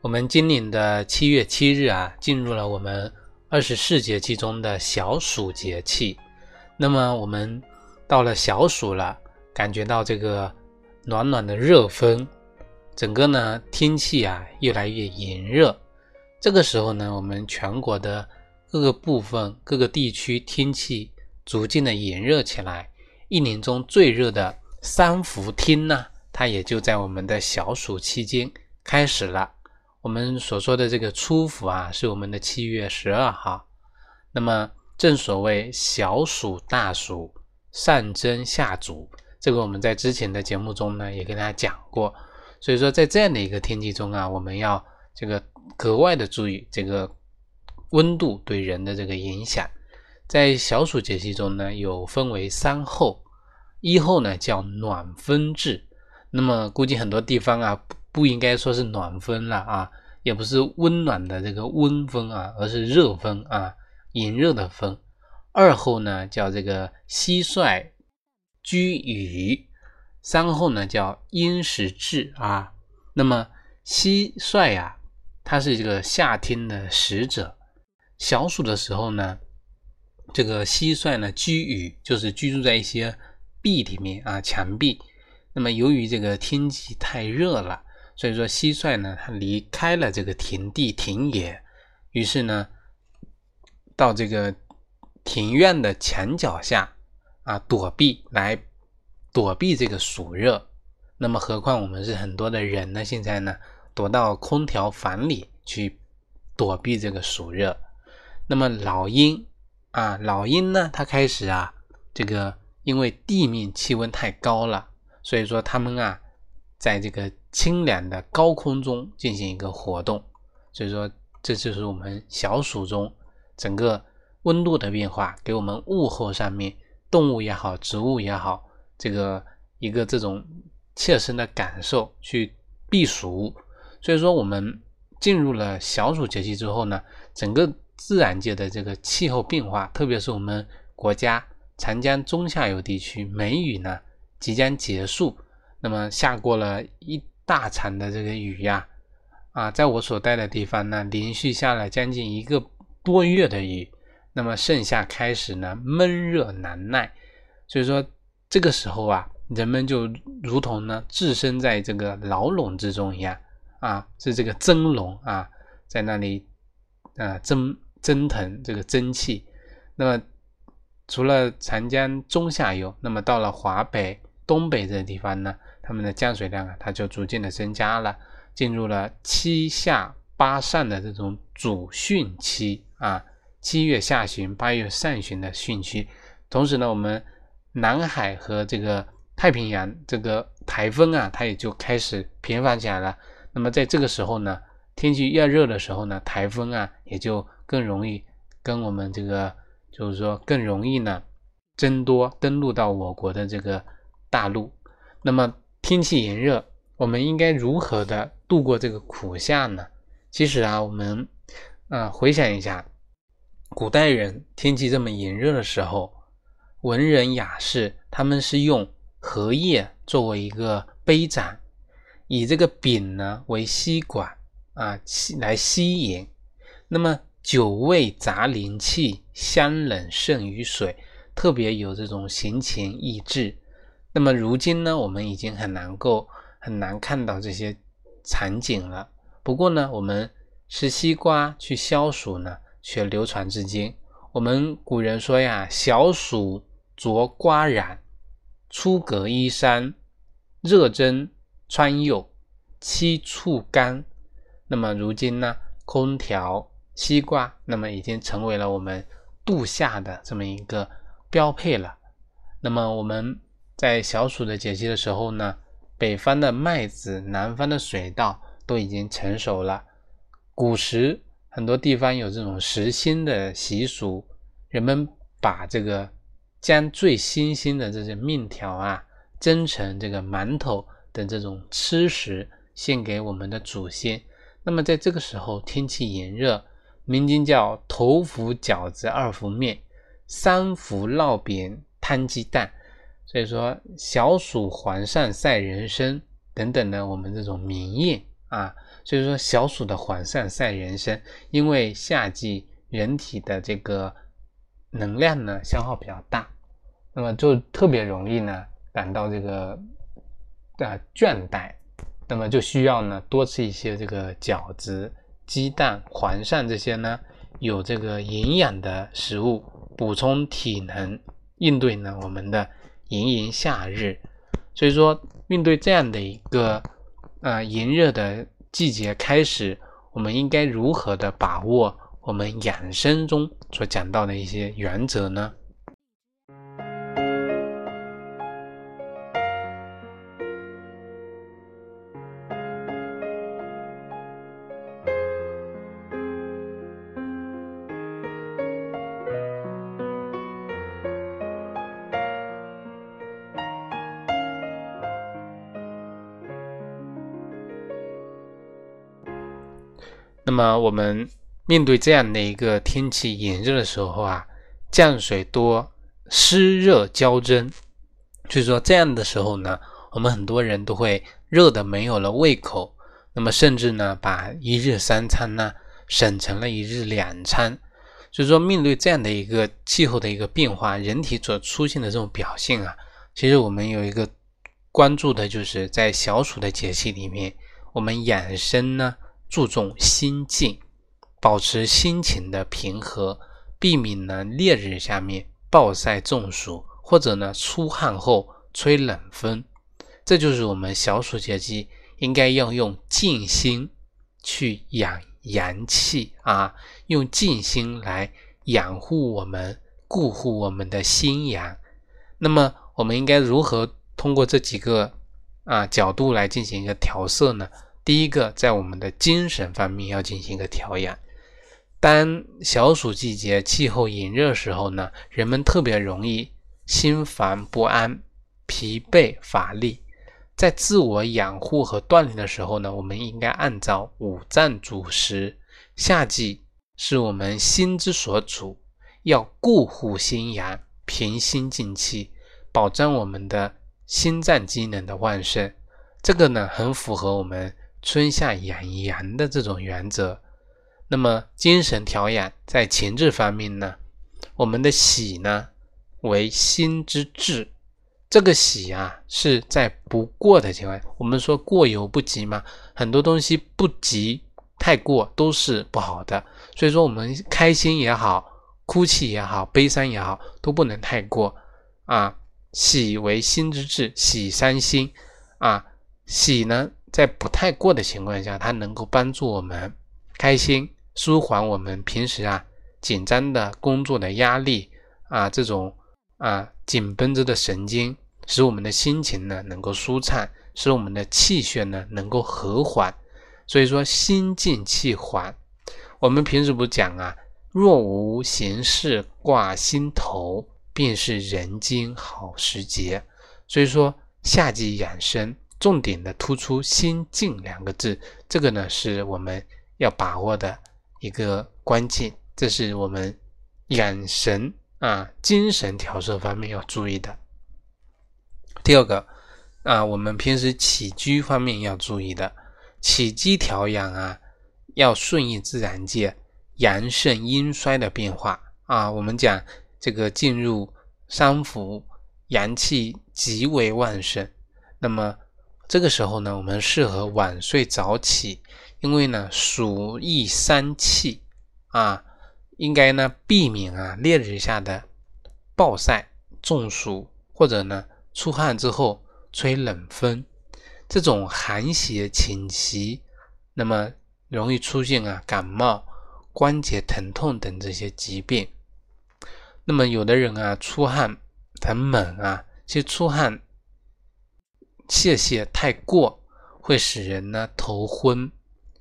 我们今年的七月七日啊，进入了我们二十四节气中的小暑节气。那么我们到了小暑了，感觉到这个暖暖的热风，整个呢天气啊越来越炎热。这个时候呢，我们全国的各个部分、各个地区天气逐渐的炎热起来。一年中最热的三伏天呢，它也就在我们的小暑期间开始了。我们所说的这个初伏啊，是我们的七月十二号。那么正所谓小暑大暑，上蒸下煮，这个我们在之前的节目中呢也跟大家讲过。所以说，在这样的一个天气中啊，我们要这个格外的注意这个温度对人的这个影响。在小暑节气中呢，有分为三候，一候呢叫暖风至，那么估计很多地方啊。不应该说是暖风了啊，也不是温暖的这个温风啊，而是热风啊，炎热的风。二后呢叫这个蟋蟀居雨，三后呢叫阴时至啊。那么蟋蟀呀，它是这个夏天的使者。小暑的时候呢，这个蟋蟀呢居雨，就是居住在一些壁里面啊，墙壁。那么由于这个天气太热了。所以说，蟋蟀呢，它离开了这个田地田野，于是呢，到这个庭院的墙角下啊躲避，来躲避这个暑热。那么，何况我们是很多的人呢？现在呢，躲到空调房里去躲避这个暑热。那么，老鹰啊，老鹰呢，它开始啊，这个因为地面气温太高了，所以说它们啊，在这个。清凉的高空中进行一个活动，所以说这就是我们小暑中整个温度的变化，给我们物候上面动物也好，植物也好，这个一个这种切身的感受去避暑。所以说我们进入了小暑节气之后呢，整个自然界的这个气候变化，特别是我们国家长江中下游地区梅雨呢即将结束，那么下过了一。大场的这个雨呀，啊，在我所待的地方呢，连续下了将近一个多月的雨，那么盛夏开始呢，闷热难耐，所以说这个时候啊，人们就如同呢置身在这个牢笼之中一样啊，是这个蒸笼啊，在那里啊蒸蒸腾这个蒸汽。那么除了长江中下游，那么到了华北、东北这地方呢？它们的降水量啊，它就逐渐的增加了，进入了七下八上的这种主汛期啊，七月下旬、八月上旬的汛期。同时呢，我们南海和这个太平洋这个台风啊，它也就开始频繁起来了。那么在这个时候呢，天气越热的时候呢，台风啊也就更容易跟我们这个，就是说更容易呢增多登陆到我国的这个大陆。那么天气炎热，我们应该如何的度过这个苦夏呢？其实啊，我们啊回想一下，古代人天气这么炎热的时候，文人雅士他们是用荷叶作为一个杯盏，以这个柄呢为吸管啊吸来吸饮。那么酒味杂灵气，香冷胜于水，特别有这种闲情逸致。那么如今呢，我们已经很难够很难看到这些场景了。不过呢，我们吃西瓜去消暑呢，却流传至今。我们古人说呀：“小暑着瓜染，出阁衣衫，热蒸穿釉，七处干。”那么如今呢，空调、西瓜，那么已经成为了我们度夏的这么一个标配了。那么我们。在小暑的节气的时候呢，北方的麦子、南方的水稻都已经成熟了。古时很多地方有这种食新的习俗，人们把这个将最新鲜的这些面条啊蒸成这个馒头等这种吃食献给我们的祖先。那么在这个时候天气炎热，民间叫头伏饺子二伏面，三伏烙饼摊鸡蛋。所以说小暑还上赛人参等等呢，我们这种民谚啊，所以说小暑的还上赛人参，因为夏季人体的这个能量呢消耗比较大，那么就特别容易呢感到这个啊倦怠，那么就需要呢多吃一些这个饺子、鸡蛋、黄鳝这些呢有这个营养的食物，补充体能，应对呢我们的。炎炎夏日，所以说面对这样的一个呃炎热的季节开始，我们应该如何的把握我们养生中所讲到的一些原则呢？那么我们面对这样的一个天气炎热的时候啊，降水多，湿热交蒸，所以说这样的时候呢，我们很多人都会热的没有了胃口，那么甚至呢，把一日三餐呢省成了一日两餐。所以说，面对这样的一个气候的一个变化，人体所出现的这种表现啊，其实我们有一个关注的就是在小暑的节气里面，我们养生呢。注重心境，保持心情的平和，避免呢烈日下面暴晒中暑，或者呢出汗后吹冷风。这就是我们小暑节气应该要用静心去养阳气啊，用静心来养护我们、固护我们的心阳。那么，我们应该如何通过这几个啊角度来进行一个调色呢？第一个，在我们的精神方面要进行一个调养。当小暑季节气候炎热时候呢，人们特别容易心烦不安、疲惫乏力。在自我养护和锻炼的时候呢，我们应该按照五脏主食。夏季是我们心之所主，要固护心阳、平心静气，保障我们的心脏机能的旺盛。这个呢，很符合我们。春夏养阳的这种原则，那么精神调养在情志方面呢？我们的喜呢为心之志，这个喜啊是在不过的情况，我们说过犹不及嘛，很多东西不及太过都是不好的，所以说我们开心也好，哭泣也好，悲伤也好，都不能太过啊。喜为心之志，喜伤心啊，喜呢？在不太过的情况下，它能够帮助我们开心，舒缓我们平时啊紧张的工作的压力啊，这种啊紧绷着的神经，使我们的心情呢能够舒畅，使我们的气血呢能够和缓。所以说心静气缓。我们平时不讲啊，若无闲事挂心头，便是人间好时节。所以说夏季养生。重点的突出“心静”两个字，这个呢是我们要把握的一个关键，这是我们养神啊、精神调摄方面要注意的。第二个啊，我们平时起居方面要注意的，起居调养啊，要顺应自然界阳盛阴衰的变化啊。我们讲这个进入三伏，阳气极为旺盛，那么。这个时候呢，我们适合晚睡早起，因为呢，暑易伤气啊，应该呢避免啊烈日下的暴晒、中暑，或者呢出汗之后吹冷风，这种寒邪侵袭，那么容易出现啊感冒、关节疼痛等这些疾病。那么有的人啊出汗很猛啊，其实出汗。泄泻太过会使人呢头昏、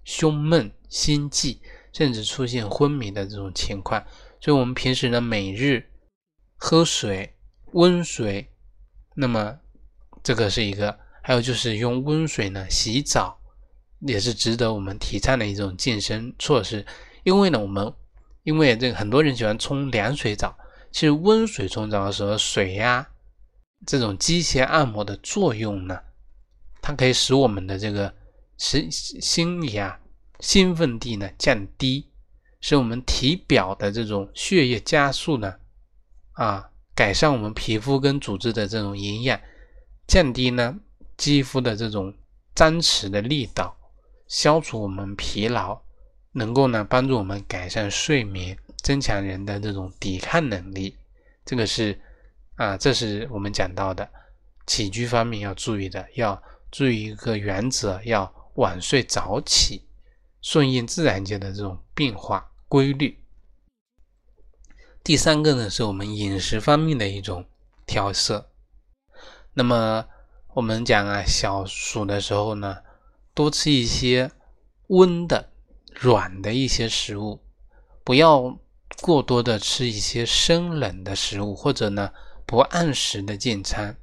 胸闷、心悸，甚至出现昏迷的这种情况。所以，我们平时呢，每日喝水，温水，那么这个是一个；还有就是用温水呢洗澡，也是值得我们提倡的一种健身措施。因为呢，我们因为这个很多人喜欢冲凉水澡，其实温水冲澡的时候，水呀这种机械按摩的作用呢，它可以使我们的这个心心理啊兴奋地呢降低，使我们体表的这种血液加速呢啊改善我们皮肤跟组织的这种营养，降低呢肌肤的这种张弛的力道，消除我们疲劳。能够呢帮助我们改善睡眠，增强人的这种抵抗能力。这个是啊，这是我们讲到的起居方面要注意的，要注意一个原则，要晚睡早起，顺应自然界的这种变化规律。第三个呢，是我们饮食方面的一种调色。那么我们讲啊，小暑的时候呢，多吃一些温的。软的一些食物，不要过多的吃一些生冷的食物，或者呢不按时的进餐。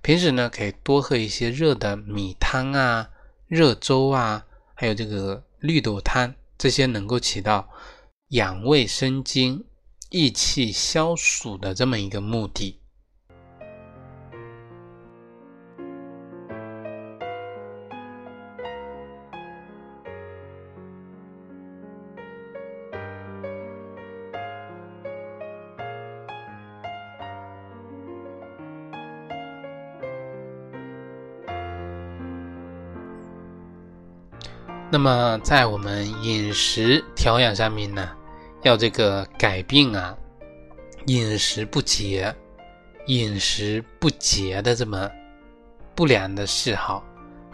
平时呢可以多喝一些热的米汤啊、热粥啊，还有这个绿豆汤，这些能够起到养胃生津、益气消暑的这么一个目的。那么在我们饮食调养上面呢，要这个改变啊，饮食不节、饮食不节的这么不良的嗜好。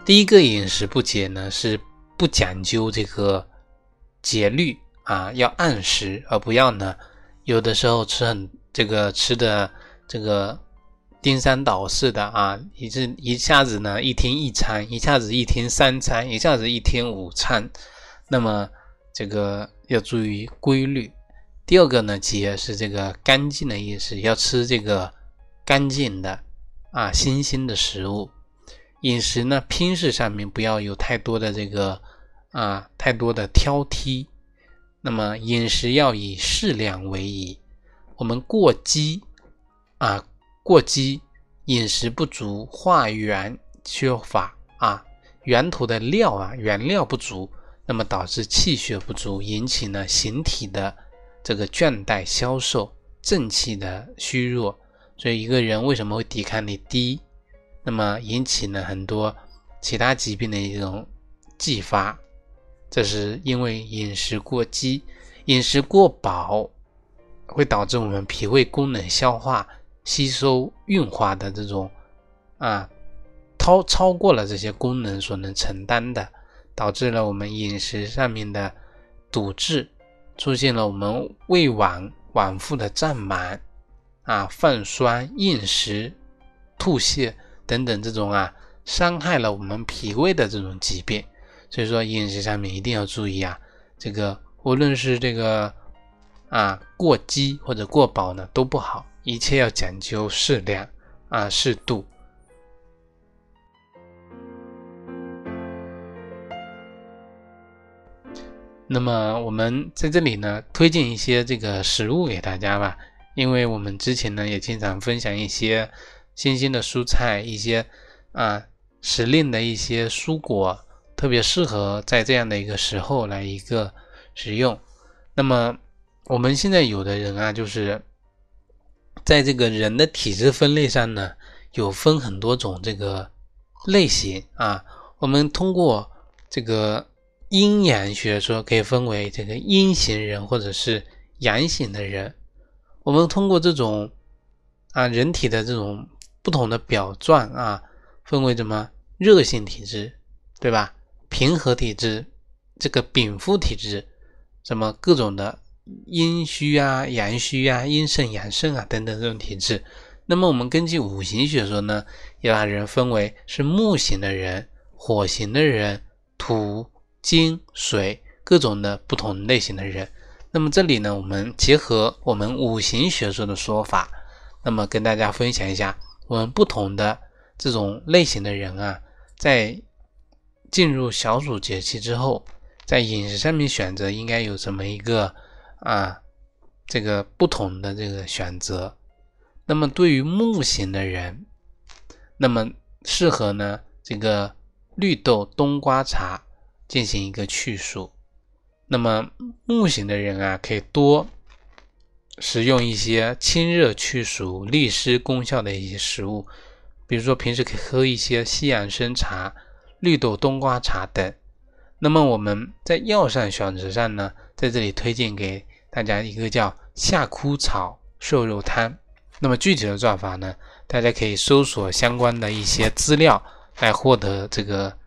第一个饮食不节呢，是不讲究这个节律啊，要按时，而不要呢有的时候吃很这个吃的这个。颠三倒四的啊，一是一下子呢一天一餐，一下子一天三餐，一下子一天五餐，那么这个要注意规律。第二个呢，节是这个干净的意思，要吃这个干净的啊新鲜的食物。饮食呢，拼食上面不要有太多的这个啊太多的挑剔。那么饮食要以适量为宜，我们过饥啊。过饥，饮食不足，化源缺乏啊，源头的料啊，原料不足，那么导致气血不足，引起呢形体的这个倦怠消瘦，正气的虚弱，所以一个人为什么会抵抗力低？那么引起呢很多其他疾病的一种继发，这是因为饮食过饥，饮食过饱会导致我们脾胃功能消化。吸收运化的这种啊，超超过了这些功能所能承担的，导致了我们饮食上面的堵滞，出现了我们胃脘脘腹的胀满啊、泛酸、厌食、吐泻等等这种啊，伤害了我们脾胃的这种疾病。所以说饮食上面一定要注意啊，这个无论是这个啊过饥或者过饱呢都不好。一切要讲究适量啊，适度。那么我们在这里呢，推荐一些这个食物给大家吧，因为我们之前呢也经常分享一些新鲜的蔬菜，一些啊时令的一些蔬果，特别适合在这样的一个时候来一个食用。那么我们现在有的人啊，就是。在这个人的体质分类上呢，有分很多种这个类型啊。我们通过这个阴阳学说，可以分为这个阴型人或者是阳型的人。我们通过这种啊人体的这种不同的表状啊，分为什么热性体质，对吧？平和体质，这个禀赋体质，什么各种的。阴虚啊，阳虚啊，阴盛阳盛啊，等等这种体质。那么我们根据五行学说呢，要把人分为是木型的人、火型的人、土、金、水、各种的不同类型的人。那么这里呢，我们结合我们五行学说的说法，那么跟大家分享一下我们不同的这种类型的人啊，在进入小暑节气之后，在饮食上面选择应该有什么一个啊这个不同的这个选择。那么对于木型的人，那么适合呢这个绿豆冬瓜茶进行一个去暑。那么木型的人啊，可以多食用一些清热去暑、利湿功效的一些食物，比如说平时可以喝一些西洋参茶、绿豆冬瓜茶等。那么我们在药膳选择上呢，在这里推荐给大家一个叫夏枯草瘦肉汤。那么具体的做法呢，大家可以搜索相关的一些资料来获得这个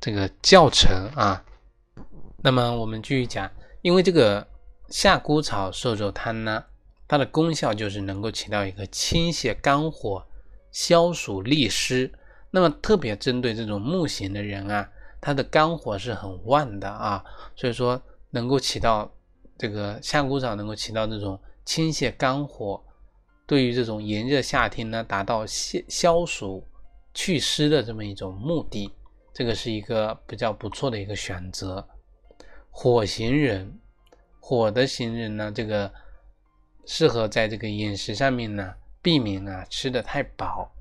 这个教程啊。那么我们继续讲，因为这个夏枯草瘦肉汤呢，它的功效就是能够起到一个清泻肝火、消暑利湿。那么特别针对这种木型的人啊，他的肝火是很旺的啊，所以说能够起到这个夏枯草能够起到这种清泻肝火，对于这种炎热夏天呢，达到消消暑祛湿的这么一种目的，这个是一个比较不错的一个选择。火型人，火的型人呢，这个适合在这个饮食上面呢，避免啊吃的太饱，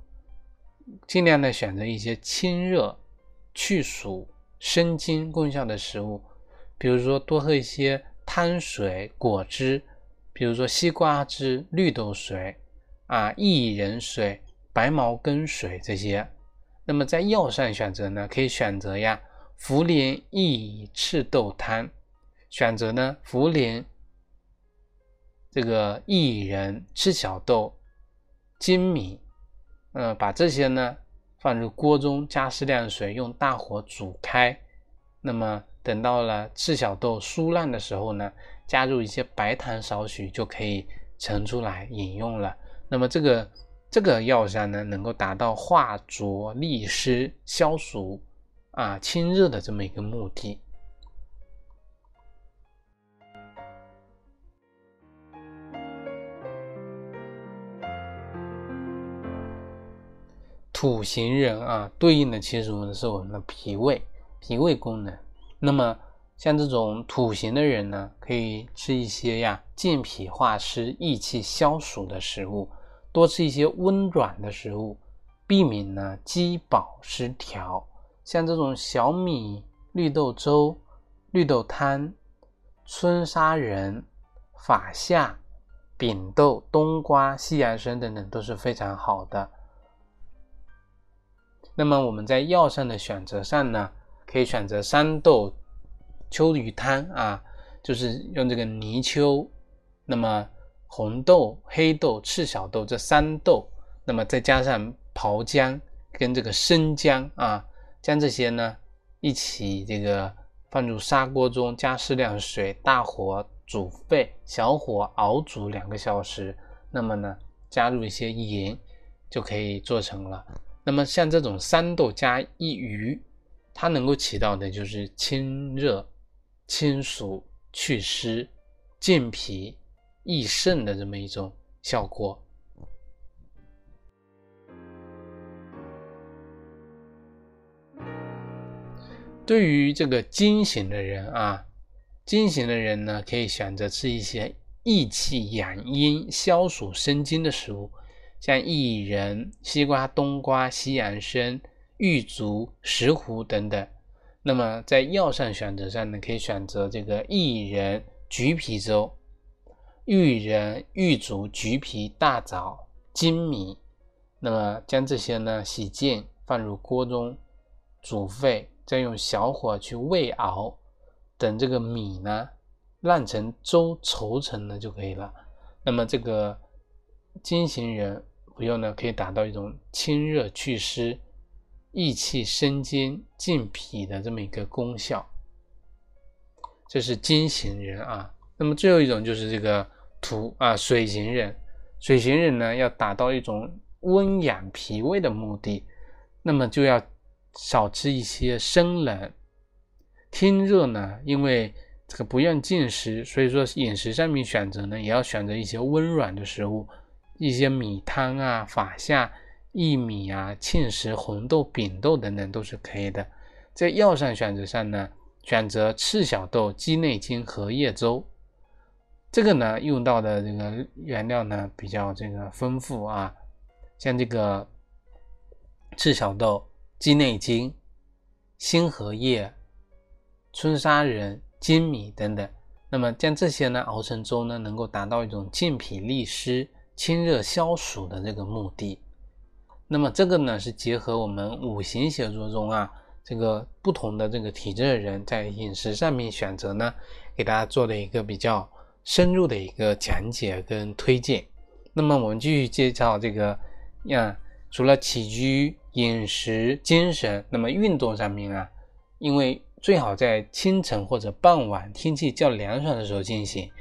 尽量的选择一些清热、去暑、生津功效的食物，比如说多喝一些汤水、果汁，比如说西瓜汁、绿豆水啊、薏仁水、白茅根水这些。那么在药膳选择呢，可以选择呀。茯苓益赤豆汤，选择呢茯苓、这个薏仁、赤小豆、粳米，嗯，把这些呢放入锅中，加适量水，用大火煮开。那么等到了赤小豆酥烂的时候呢，加入一些白糖少许，就可以盛出来饮用了。那么这个这个药膳呢，能够达到化浊利湿、消暑。啊，清热的这么一个目的。土型人啊，对应的其实我们是我们的脾胃，脾胃功能。那么像这种土型的人呢，可以吃一些呀健脾化湿、益气消暑的食物，多吃一些温软的食物，避免呢饥饱失调。像这种小米绿豆粥、绿豆汤、春砂仁、法夏、扁豆、冬瓜、西洋参等等都是非常好的。那么我们在药膳的选择上呢，可以选择三豆秋鱼汤啊，就是用这个泥鳅，那么红豆、黑豆、赤小豆这三豆，那么再加上刨姜跟这个生姜啊。将这些呢一起这个放入砂锅中，加适量水，大火煮沸，小火熬煮两个小时。那么呢，加入一些盐，就可以做成了。那么像这种三豆加一鱼，它能够起到的就是清热、清暑、祛湿、健脾、益肾的这么一种效果。对于这个金型的人啊，金型的人呢，可以选择吃一些益气养阴、消暑生津的食物，像薏仁、西瓜、冬瓜、西洋参、玉竹、石斛等等。那么在药膳选择上呢，可以选择这个薏仁橘皮粥、玉仁、玉竹、橘皮、大枣、粳米。那么将这些呢洗净，放入锅中煮沸。再用小火去煨熬，等这个米呢烂成粥稠成了就可以了。那么这个金型人服用呢，可以达到一种清热祛湿、益气生津、健脾的这么一个功效。这是金型人啊。那么最后一种就是这个土啊水型人，水型人呢要达到一种温养脾胃的目的，那么就要。少吃一些生冷，天热呢，因为这个不愿进食，所以说饮食上面选择呢，也要选择一些温软的食物，一些米汤啊、法夏、薏米啊、芡实、红豆、扁豆等等都是可以的。在药膳选择上呢，选择赤小豆鸡内金荷叶粥，这个呢用到的这个原料呢比较这个丰富啊，像这个赤小豆、鸡内金、新荷叶、春砂仁。粳米等等，那么将这些呢熬成粥呢，能够达到一种健脾利湿、清热消暑的这个目的。那么这个呢是结合我们五行写作中啊，这个不同的这个体质的人在饮食上面选择呢，给大家做的一个比较深入的一个讲解跟推荐。那么我们继续介绍这个呀，除了起居、饮食、精神，那么运动上面啊，因为。最好在清晨或者傍晚天气较凉爽的时候进行。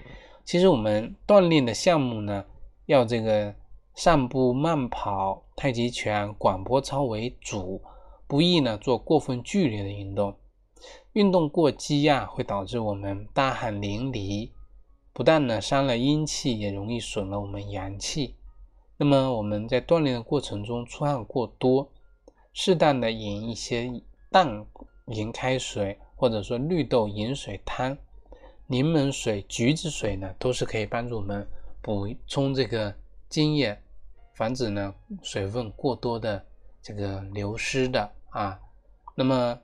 其实我们锻炼的项目呢，要这个散步、慢跑、太极拳、广播操为主，不宜呢做过分剧烈的运动。运动过激呀，会导致我们大汗淋漓，不但呢伤了阴气，也容易损了我们阳气。那么我们在锻炼的过程中出汗过多，适当的饮一些淡。盐开水，或者说绿豆饮水汤、柠檬水、橘子水呢，都是可以帮助我们补充这个津液，防止呢水分过多的这个流失的啊。那么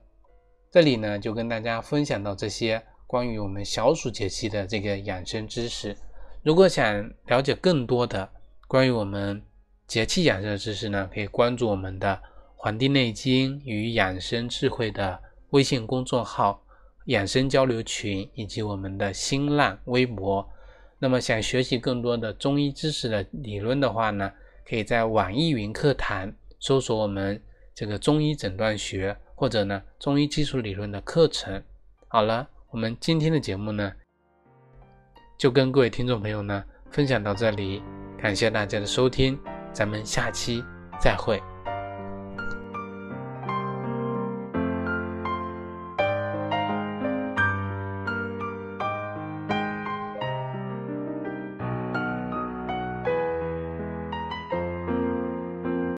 这里呢就跟大家分享到这些关于我们小暑节气的这个养生知识。如果想了解更多的关于我们节气养生的知识呢，可以关注我们的《黄帝内经与养生智慧》的。微信公众号、养生交流群以及我们的新浪微博。那么，想学习更多的中医知识的理论的话呢，可以在网易云课堂搜索我们这个中医诊断学或者呢中医基础理论的课程。好了，我们今天的节目呢，就跟各位听众朋友呢分享到这里，感谢大家的收听，咱们下期再会。